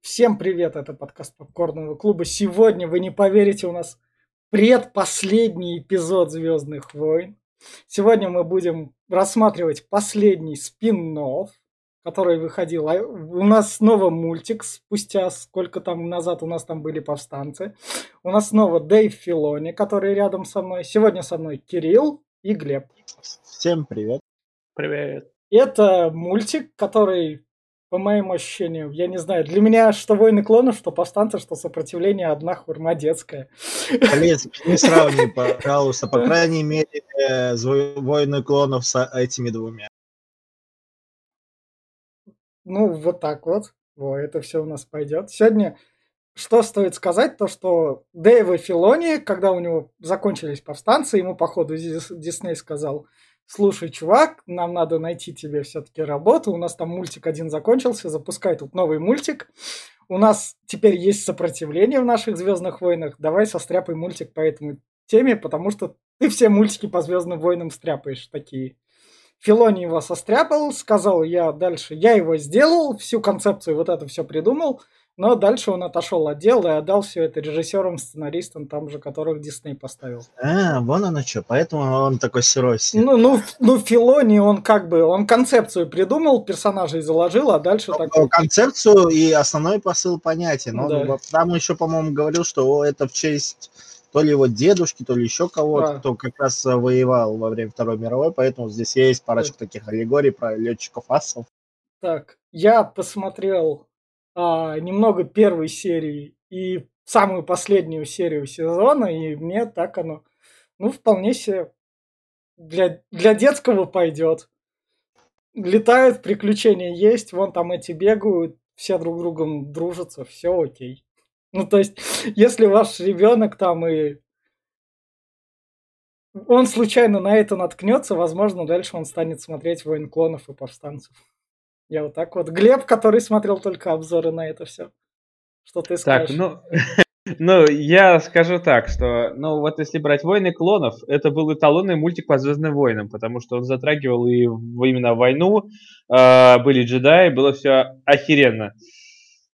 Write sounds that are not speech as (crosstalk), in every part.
Всем привет, это подкаст Попкорного клуба. Сегодня, вы не поверите, у нас предпоследний эпизод Звездных войн. Сегодня мы будем рассматривать последний спин который выходил. А у нас снова мультик, спустя сколько там назад у нас там были повстанцы. У нас снова Дэйв Филони, который рядом со мной. Сегодня со мной Кирилл и Глеб. Всем привет. Привет. Это мультик, который, по моим ощущениям, я не знаю, для меня что «Войны клонов», что «Повстанцы», что «Сопротивление» одна хурма детская. Не (laughs) сравни, пожалуйста. По крайней мере, э, «Войны клонов» с этими двумя. Ну, вот так вот. Во, это все у нас пойдет. Сегодня что стоит сказать, то что Дэйва Филони, когда у него закончились повстанцы, ему, походу, Дисней сказал, слушай, чувак, нам надо найти тебе все-таки работу, у нас там мультик один закончился, запускай тут новый мультик, у нас теперь есть сопротивление в наших Звездных войнах, давай состряпай мультик по этому теме, потому что ты все мультики по Звездным войнам стряпаешь такие. Филони его состряпал, сказал я дальше, я его сделал, всю концепцию вот это все придумал, но дальше он отошел от дела и отдал все это режиссерам, сценаристам, там же, которых Дисней поставил. А, вон оно что, поэтому он такой сырой. Ну, ну, ну, Филони, он как бы, он концепцию придумал, персонажей заложил, а дальше так... Концепцию и основной посыл понятен. Но да. там еще, по-моему, говорил, что это в честь то ли его дедушки, то ли еще кого-то, да. кто как раз воевал во время Второй мировой, поэтому здесь есть парочка да. таких аллегорий про летчиков асов. Так, я посмотрел а, немного первой серии и самую последнюю серию сезона, и мне так оно, ну, вполне себе для, для детского пойдет. Летают, приключения есть, вон там эти бегают, все друг другом дружатся, все окей. Ну, то есть, (laughs) если ваш ребенок там и он случайно на это наткнется, возможно, дальше он станет смотреть «Воин клонов» и «Повстанцев». Я вот так вот. Глеб, который смотрел только обзоры на это все. Что ты скажешь? Так, ну, (laughs) ну, я скажу так, что, ну, вот если брать «Войны клонов», это был эталонный мультик по «Звездным войнам», потому что он затрагивал и именно войну, э, были джедаи, было все охеренно.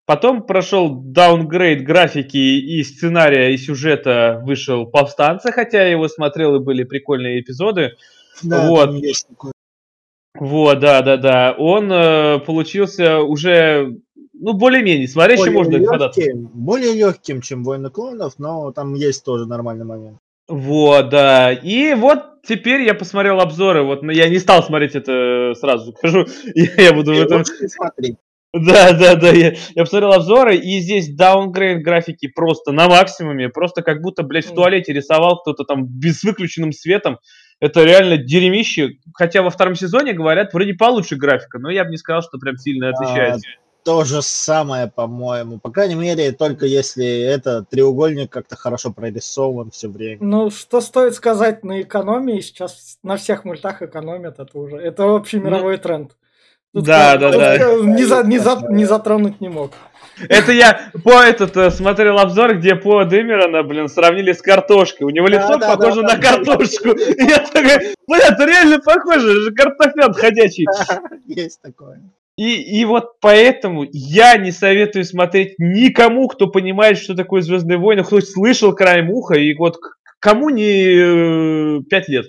Потом прошел даунгрейд графики и сценария, и сюжета вышел «Повстанцы», хотя я его смотрел, и были прикольные эпизоды. Да, вот. Вот, да, да, да. Он э, получился уже, ну, более-менее, смотрящий можно легким, Более легким, чем «Войны клонов», но там есть тоже нормальный момент. Вот, да. И вот теперь я посмотрел обзоры. Вот но я не стал смотреть это сразу, скажу. (laughs) Я, я буду в этом. Смотреть. Да, да, да, я, я посмотрел обзоры, и здесь даунгрейд графики просто на максимуме, просто как будто, блядь, в туалете рисовал кто-то там без выключенным светом. Это реально дерьмище, хотя во втором сезоне, говорят, вроде получше графика, но я бы не сказал, что прям сильно отличается. А, то же самое, по-моему. По крайней мере, только если это треугольник как-то хорошо прорисован все время. Ну, что стоит сказать на экономии, сейчас на всех мультах экономят это уже. Это общий мировой ну, тренд. Тут да, да, да. Не, за, не, за, не затронуть не мог. Это я по этот э, смотрел обзор, где по Дэмерона, блин, сравнили с картошкой. У него лицо да, похоже да, на да, картошку. И я такой, блин, это реально похоже, это же картофен ходячий. Есть такое. И, и вот поэтому я не советую смотреть никому, кто понимает, что такое Звездные войны, кто слышал краем уха, и вот кому не э, пять лет.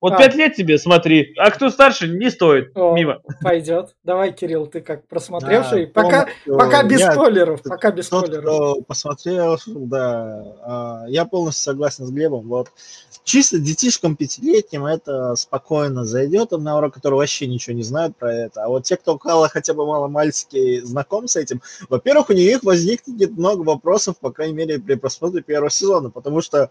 Вот а. пять лет тебе, смотри, а кто старше, не стоит. О, Мимо. Пойдет. Давай, Кирилл, ты как просмотревший. Да, пока, полностью, пока без я, спойлеров. Пока без тот, спойлеров. Кто посмотрел, да. А, я полностью согласен с Глебом. Вот чисто детишкам пятилетним это спокойно зайдет урок, которые вообще ничего не знают про это. А вот те, кто хотя бы мало-мальски знаком с этим, во-первых, у них возникнет много вопросов, по крайней мере, при просмотре первого сезона, потому что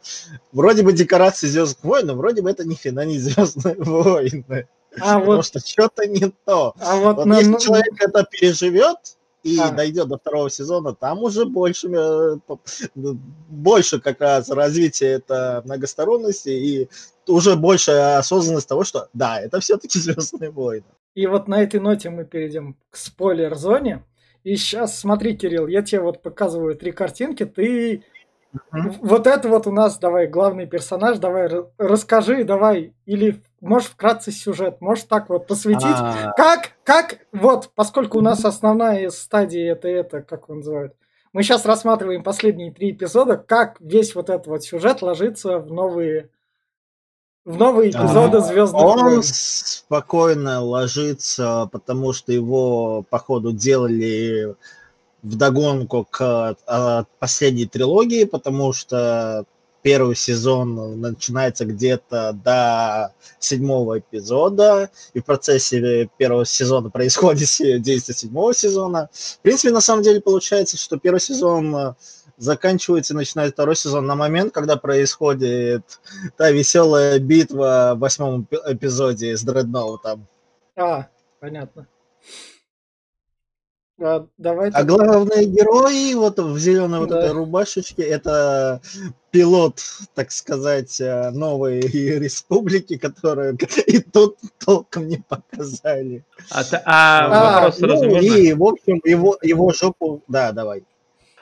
вроде бы декорации Звездных войн, но вроде бы это ни хрена не (laughs) Звездные войны. А потому вот... что что-то не то. А вот, вот на... если человек это переживет, и а. дойдет до второго сезона, там уже больше, э, больше как раз развитие это многосторонности и уже больше осознанность того, что да, это все-таки (laughs) Звездные войны. И вот на этой ноте мы перейдем к спойлер-зоне. И сейчас смотри, Кирилл, я тебе вот показываю три картинки, ты Вот это вот у нас, давай, главный персонаж, давай, расскажи, давай, или можешь вкратце сюжет, можешь так вот посвятить, А-а-а. как, как, вот, поскольку у нас основная стадия это, это, как он называет, мы сейчас рассматриваем последние три эпизода, как весь вот этот вот сюжет ложится в новые в новые эпизоды Звездных Он войн. спокойно ложится, потому что его, походу, делали вдогонку к а, последней трилогии, потому что первый сезон начинается где-то до седьмого эпизода, и в процессе первого сезона происходит (laughs) действие седьмого сезона. В принципе, на самом деле получается, что первый сезон э, заканчивается и начинает второй сезон на момент, когда происходит та веселая битва в восьмом эпизоде с Дредноутом. А, понятно. А, давай а главные герои вот в зеленой вот этой рубашечке это пилот, так сказать, э, новой (laughs) республики, которую (laughs) и тут толком не показали. А, а, а вопрос ну, и в общем его его жопу, да, давай.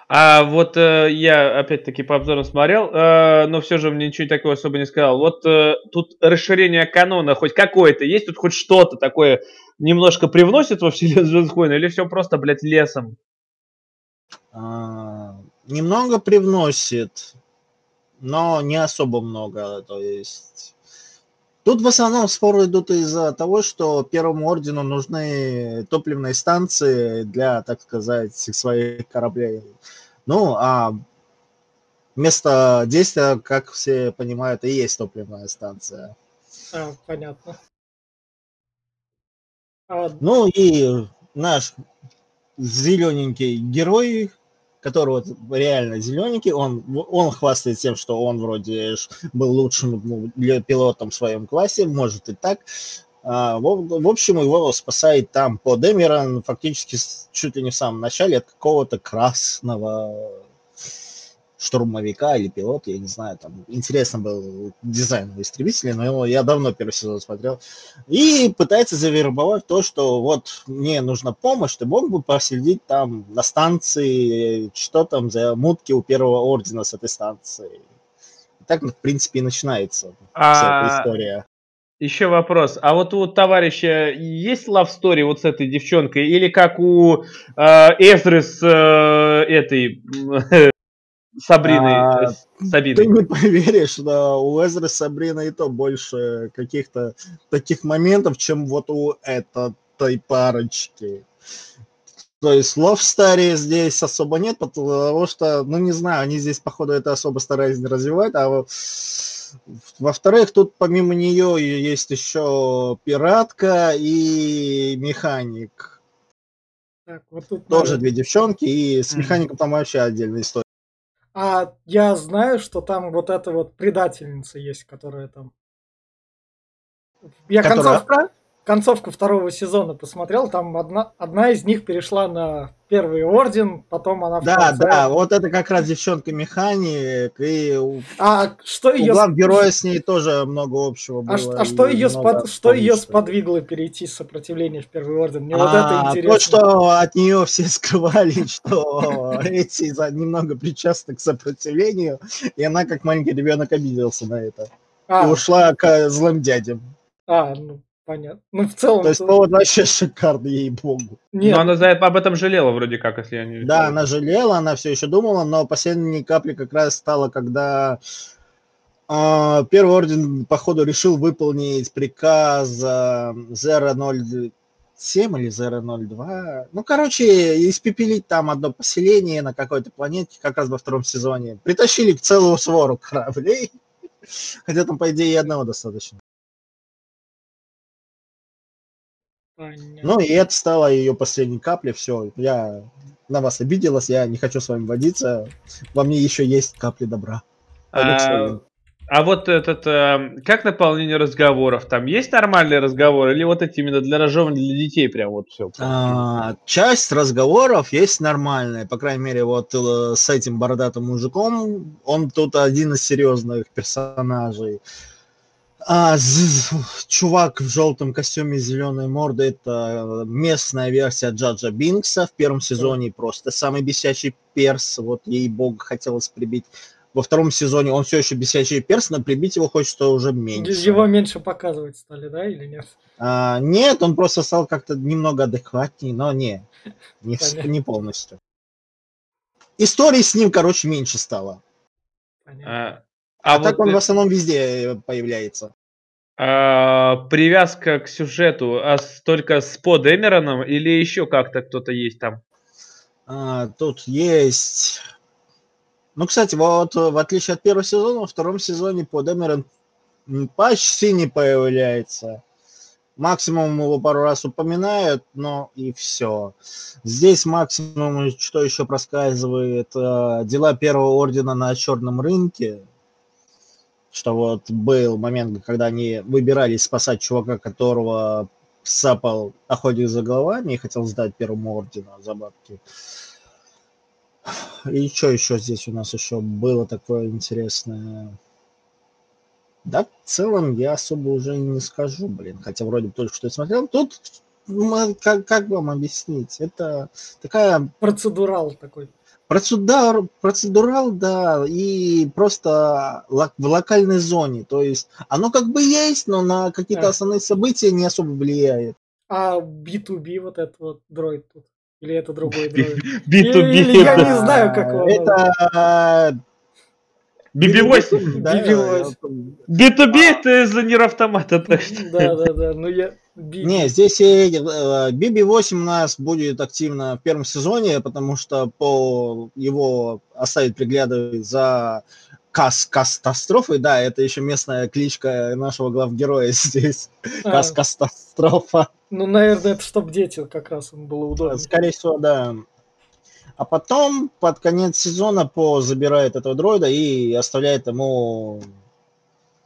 А вот э, я опять-таки по обзору смотрел, э, но все же мне ничего такого особо не сказал. Вот э, тут расширение канона хоть какое-то есть, тут хоть что-то такое немножко привносит во вселенную войн, или все просто, блядь, лесом? А, немного привносит, но не особо много. То есть Тут в основном споры идут из-за того, что Первому Ордену нужны топливные станции для, так сказать, своих кораблей. Ну, а место действия, как все понимают, и есть топливная станция. А, понятно. А... Ну и наш зелененький герой, который вот реально зелененький, он, он хвастает тем, что он вроде был лучшим ну, для пилотом в своем классе, может и так. А, в, в общем, его спасает там по Демерон фактически чуть ли не в самом начале от какого-то красного штурмовика или пилота, я не знаю, там интересно был дизайн у истребителя, но я давно первый сезон смотрел, и пытается завербовать то, что вот мне нужна помощь, ты мог бы последить там на станции, что там за мутки у первого ордена с этой станции. И так, в принципе, и начинается а... вся эта история. Еще вопрос. А вот у товарища есть love story вот с этой девчонкой? Или как у э, Эзры с э, этой (laughs) Сабриной. А, Сабиной. Ты не поверишь, да, у Эзры Сабрина и то больше каких-то таких моментов, чем вот у этой парочки. То есть Love Story здесь особо нет, потому что, ну не знаю, они здесь, походу, это особо старались не развивать, а во-вторых, тут помимо нее есть еще пиратка и механик. Так, вот тут Тоже надо... две девчонки, и с механиком там вообще отдельная история. А я знаю, что там вот эта вот предательница есть, которая там... Я Которая? концовку, концовку второго сезона посмотрел, там одна, одна из них перешла на Первый орден, потом она... Да, конце... да, вот это как раз девчонка-механик, и а что ее... у героя с ней тоже много общего было. А, а что, ее, спод... что ее сподвигло перейти с сопротивления в Первый орден? Мне а, вот это а, интересно. То, что от нее все (laughs) скрывали, что эти немного причастны к сопротивлению, и она как маленький ребенок обиделся на это. А. И ушла к злым дядям. А, ну, Понятно. Ну, в целом... То есть повод вообще шикарный, ей-богу. Нет. Но она за это, об этом жалела вроде как, если я не... Да, она жалела, она все еще думала, но последней капли как раз стало, когда э, Первый Орден, походу, решил выполнить приказ э, 007 или 002. Ну, короче, испепелить там одно поселение на какой-то планете, как раз во втором сезоне. Притащили к целую свору кораблей. (laughs) Хотя там, по идее, и одного достаточно. Понятно. Ну и это стало ее последней каплей. Все, я на вас обиделась, я не хочу с вами водиться. Во мне еще есть капли добра. А, а вот этот, э, как наполнение разговоров? Там есть нормальные разговоры или вот эти именно для разжевывания для детей прям вот все? А, часть разговоров есть нормальная, по крайней мере вот э, с этим бородатым мужиком, он тут один из серьезных персонажей. А, чувак в желтом костюме зеленой морды это местная версия Джаджа Бинкса в первом сезоне просто самый бесячий перс, вот ей бог хотелось прибить. Во втором сезоне он все еще бесячий перс, но прибить его хочется уже меньше. Его меньше показывать стали, да, или нет? А, нет, он просто стал как-то немного адекватнее, но не, не, не полностью. Истории с ним, короче, меньше стало. Понятно. А, а, а так он в основном везде появляется. А, привязка к сюжету а только с Под Эмероном или еще как-то кто-то есть там? А, тут есть... Ну, кстати, вот в отличие от первого сезона, во втором сезоне Под Эмерон почти не появляется. Максимум его пару раз упоминают, но и все. Здесь максимум, что еще проскальзывает, дела Первого Ордена на черном рынке, что вот был момент, когда они выбирались спасать чувака, которого сапал охотник за головами и хотел сдать первому ордену за бабки. И что еще здесь у нас еще было такое интересное? Да, в целом я особо уже не скажу, блин, хотя вроде бы только что я смотрел. Тут как, как вам объяснить? Это такая... Процедурал такой. Процедур, процедурал, да, и просто в локальной зоне. То есть оно как бы есть, но на какие-то а. основные события не особо влияет. А B2B вот этот вот дроид тут? Или это другой дроид? B2B. Или, я не знаю, как его. Это BB8. (laughs) B2B это из-за нир автомата, точно. Да, да, да. Ну я не, здесь BB8 у нас будет активно в первом сезоне, потому что по его оставить приглядывать за Кас катастрофой, да, это еще местная кличка нашего главгероя (laughs) здесь. А. Кас катастрофа. Ну, наверное, это чтобы дети как раз им было удобно. Скорее всего, да. А потом под конец сезона По забирает этого дроида и оставляет ему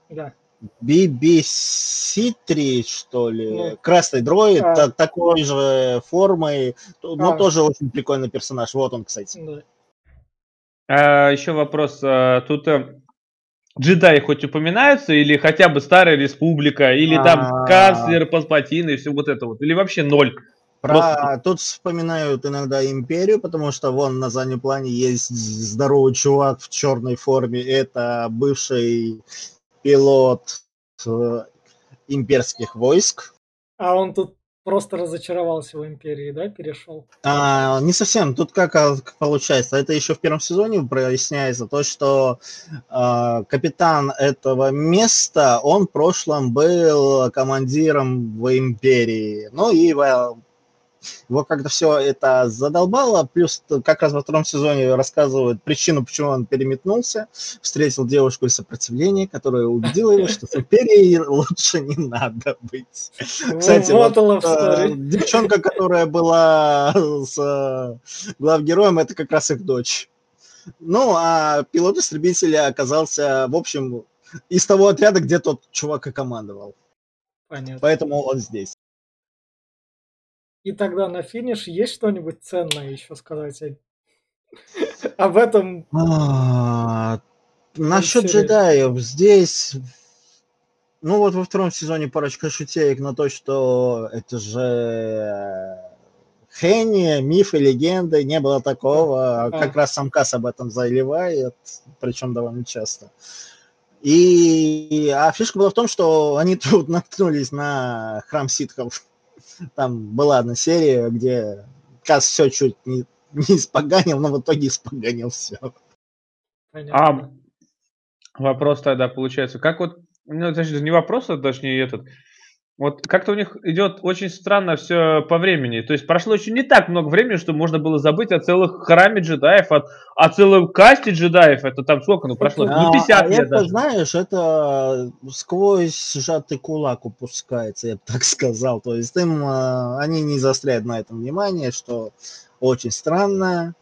да. BBC-3, что ли, ну, красный дроид, а. та, такой же формой, но а. тоже очень прикольный персонаж. Вот он, кстати. Да. А, еще вопрос. А, тут э, джедаи хоть упоминаются, или хотя бы Старая Республика, или а. там канцлер Палпатин и все вот это вот, или вообще ноль? Про... Просто... Тут вспоминают иногда империю, потому что вон на заднем плане есть здоровый чувак в черной форме. Это бывший пилот э, имперских войск. А он тут просто разочаровался в империи, да, перешел? А, не совсем. Тут как, а, как получается, это еще в первом сезоне проясняется, то, что э, капитан этого места, он в прошлом был командиром в империи. Ну и его как-то все это задолбало, плюс как раз во втором сезоне рассказывают причину, почему он переметнулся, встретил девушку из сопротивления, которая убедила его, что с империей лучше не надо быть. Кстати, вот, вот э, девчонка, которая была с э, главгероем, это как раз их дочь. Ну, а пилот истребителя оказался, в общем, из того отряда, где тот чувак и командовал. Понятно. Поэтому он здесь. И тогда на финиш есть что-нибудь ценное еще сказать об этом? А, насчет джедаев здесь ну вот во втором сезоне парочка шутеек на то, что это же Хенни, мифы, легенды, не было такого. А. Как раз сам Касс об этом заливает, причем довольно часто. И а фишка была в том, что они (laughs) тут наткнулись на храм ситхов. Там была одна серия, где Кас все чуть не, не испоганил, но в итоге испоганил все. А вопрос тогда получается, как вот, ну, значит, не вопрос, а точнее этот, вот как-то у них идет очень странно все по времени. То есть прошло еще не так много времени, что можно было забыть о целых храме джедаев, о, о целом касте джедаев. Это там сколько, ну прошло? Ну 50 а, лет это, даже. знаешь, это сквозь сжатый кулак упускается, я бы так сказал. То есть им, а, они не заостряют на этом внимание, что очень странно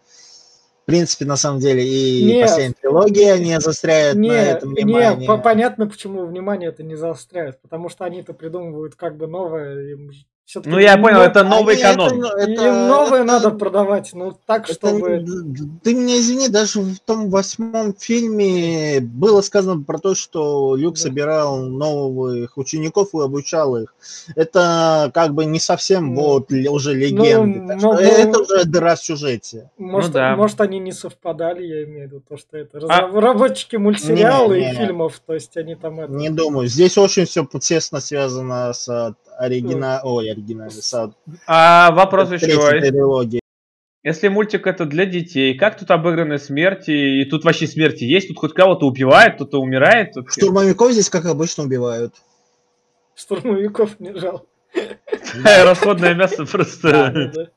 принципе, на самом деле, и нет, последняя трилогия не заостряет нет, на этом внимание. Нет, понятно, почему внимание это не заостряют, потому что они-то придумывают как бы новое, им Все-таки ну, я понял, это новый они, канон. Это, это, Им новое это, надо продавать, ну так, это, чтобы... Ты меня извини, даже в том восьмом фильме было сказано про то, что Люк да. собирал новых учеников и обучал их. Это как бы не совсем ну, вот уже ну, легенды. Ну, ну, это уже дыра в сюжете. Может, ну, да. может, они не совпадали, я имею в виду, то, что это а... разработчики мультсериала не, не, и фильмов, то есть они там... Это... Не думаю, здесь очень все тесно связано с оригинал... Ой, оригинальный саунд. А вопрос еще. Если мультик это для детей, как тут обыграны смерти? И тут вообще смерти есть? Тут хоть кого-то убивают, кто-то умирает? Тут... Штурмовиков здесь, как обычно, убивают. Штурмовиков не жалко. Расходное мясо просто.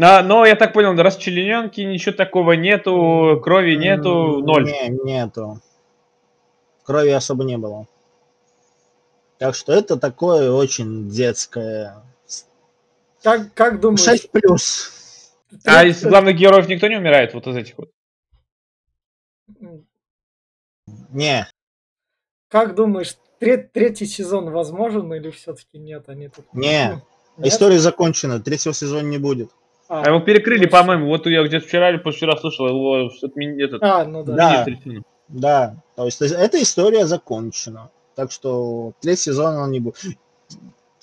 А, но я так понял, расчлененки, ничего такого нету, крови нету, ноль. Не, нету. Крови особо не было. Так что это такое очень детское. Как, как думаешь? 6 плюс. А из главных героев никто не умирает, вот из этих вот? Не. Как думаешь, треть, третий сезон возможен или все-таки нет? Они тут... Не. Нет? История закончена, третьего сезона не будет. А, а его перекрыли, ну, по-моему. Вот я где-то вчера или позавчера слышал, его отменили. Этот, а, ну да. Да, да. То есть эта история закончена. Так что третий сезон он не будет.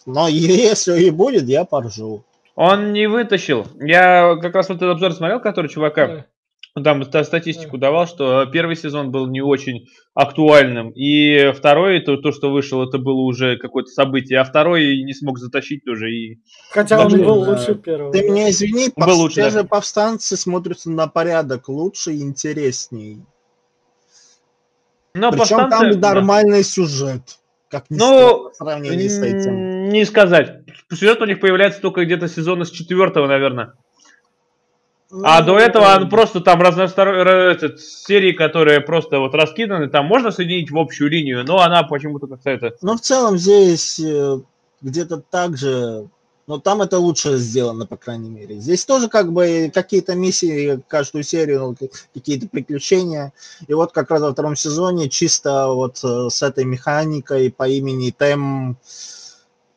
Но если и будет, я поржу. Он не вытащил. Я как раз вот этот обзор смотрел, который чувака там статистику давал, что первый сезон был не очень актуальным, и второй, то, то что вышел, это было уже какое-то событие, а второй не смог затащить тоже. И... Хотя он был лучше первого. Ты меня извини, пов... был лучше, даже да. повстанцы смотрятся на порядок лучше и интересней. Но Причем повстанцы... там нормальный сюжет. Как ни ну, в сравнении с этим. Не сказать. Сюжет у них появляется только где-то сезона с четвертого, наверное. Ну, а до этого он просто там разносторонние серии, которые просто вот раскиданы, там можно соединить в общую линию, но она почему-то как-то это... Ну, в целом здесь э, где-то так же но там это лучше сделано, по крайней мере. Здесь тоже как бы какие-то миссии, каждую серию, ну, какие-то приключения. И вот как раз во втором сезоне чисто вот э, с этой механикой по имени Тем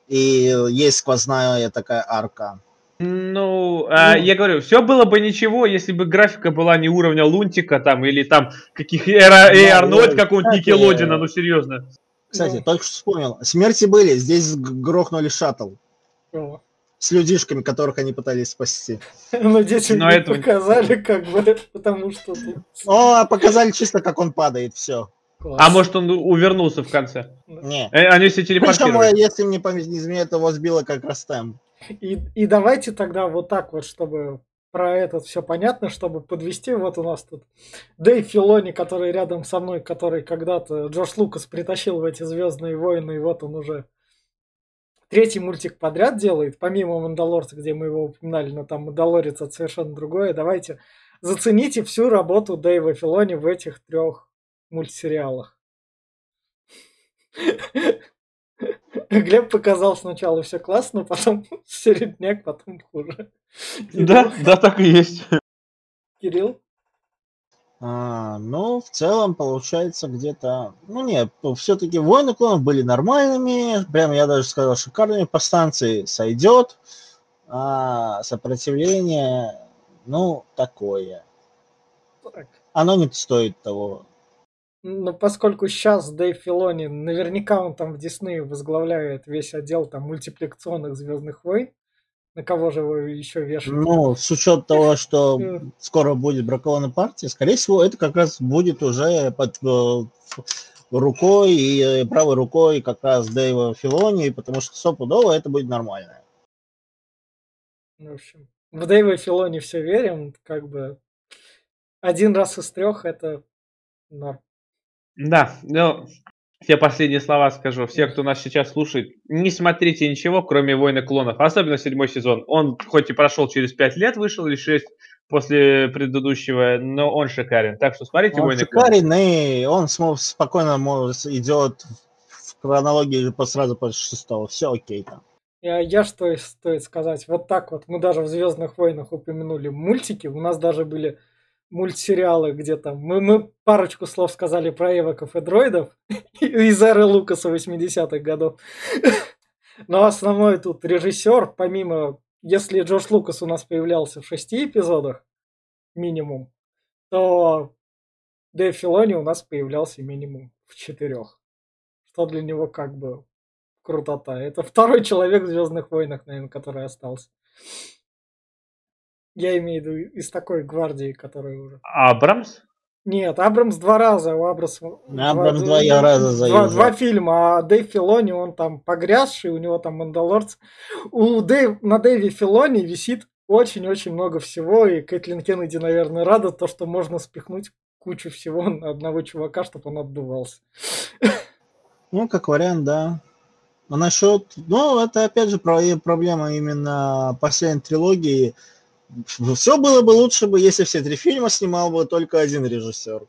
и есть сквозная такая арка. Ну, ну, я говорю, все было бы ничего, если бы графика была не уровня Лунтика там или там каких Эй Арнольд какого-нибудь Никелодина, ну серьезно. Кстати, ну. только что вспомнил. Смерти были, здесь грохнули шаттл. С людишками, которых они пытались спасти. (laughs) Но детям не это... показали, как бы, (laughs) потому что... О, показали чисто, как он падает, все. Класс. А может он увернулся в конце? Не. Э, они все телепортировали. Причем, если мне память не изменяет, его сбило как раз там. И, и давайте тогда вот так вот, чтобы про этот все понятно, чтобы подвести. Вот у нас тут Дэйв Филони, который рядом со мной, который когда-то Джош Лукас притащил в эти Звездные войны, и вот он уже третий мультик подряд делает, помимо Мандалорца, где мы его упоминали, но там Мандалорец это совершенно другое. Давайте зацените всю работу Дэйва Филони в этих трех мультсериалах. (laughs) Глеб показал сначала все классно, потом (laughs) середняк, потом хуже. Да, да, так и есть. Кирилл? А, ну, в целом, получается, где-то... Ну, нет, все-таки войны клонов были нормальными, прям я даже сказал, шикарными, по станции сойдет, а сопротивление, ну, такое. Так. Оно не стоит того. Ну, поскольку сейчас Дэйв Филони, наверняка он там в Дисней возглавляет весь отдел там мультипликационных Звездных войн, на кого же вы еще вешаете? Ну, с учетом того, что (laughs) скоро будет бракованная партия, скорее всего, это как раз будет уже под э, рукой и э, правой рукой как раз Дэйва Филони, потому что стопудово это будет нормально. В общем, в Дэйва Филони все верим, как бы один раз из трех это норм. Да, ну, все последние слова скажу. Все, кто нас сейчас слушает, не смотрите ничего, кроме «Войны клонов», особенно седьмой сезон. Он хоть и прошел через пять лет, вышел или шесть после предыдущего, но он шикарен. Так что смотрите он «Войны шикарен, клонов». и он спокойно может, идет в хронологии по сразу после шестого. Все окей там. Я, я что стоит сказать, вот так вот, мы даже в «Звездных войнах» упомянули мультики, у нас даже были мультсериалы, где там мы, мы парочку слов сказали про эвоков и дроидов (laughs) из эры Лукаса 80-х годов. (laughs) Но основной тут режиссер, помимо, если Джордж Лукас у нас появлялся в шести эпизодах, минимум, то Дэйв Филони у нас появлялся минимум в четырех. Что для него как бы крутота. Это второй человек в Звездных войнах, наверное, который остался. Я имею в виду из такой гвардии, которая уже... Абрамс? Нет, Абрамс два раза. У Абрамс, Абрамс два, два раза заезжал. Два, два фильма, а Дэйв Филони, он там погрязший, у него там Мандалорц. У Дэйв, на Дэйве Филони висит очень-очень много всего, и Кэтлин Кеннеди, наверное, рада то, что можно спихнуть кучу всего на одного чувака, чтобы он отдувался. (laughs) Ну, как вариант, да. А насчет, ну, это опять же проблема именно последней трилогии. Все было бы лучше бы, если все три фильма снимал бы только один режиссер.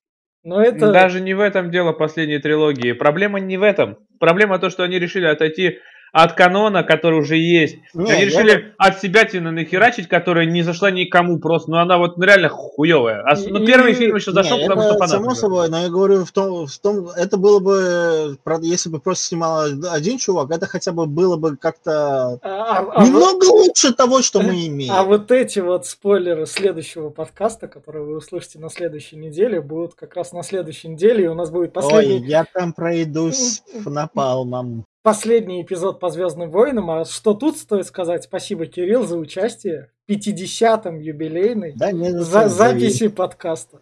Но это... Даже не в этом дело последней трилогии. Проблема не в этом. Проблема то, что они решили отойти от канона, который уже есть. Не, Они решили я... от себя тина нахерачить, которая не зашла никому просто. Ну, она вот ну, реально хуевая. А, ну, первый фильм еще зашел, не, потому это, что Само собой, но я говорю в том, в том, это было бы, если бы просто снимал один чувак, это хотя бы было бы как-то а, а, а немного вот... лучше того, что мы имеем. А вот эти вот спойлеры следующего подкаста, которые вы услышите на следующей неделе, будут как раз на следующей неделе, и у нас будет последний... Ой, я там пройдусь напалмом последний эпизод по Звездным войнам. А что тут стоит сказать? Спасибо, Кирилл, за участие в 50-м юбилейной да, не за записи подкаста.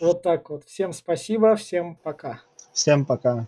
Вот так вот. Всем спасибо, всем пока. Всем пока.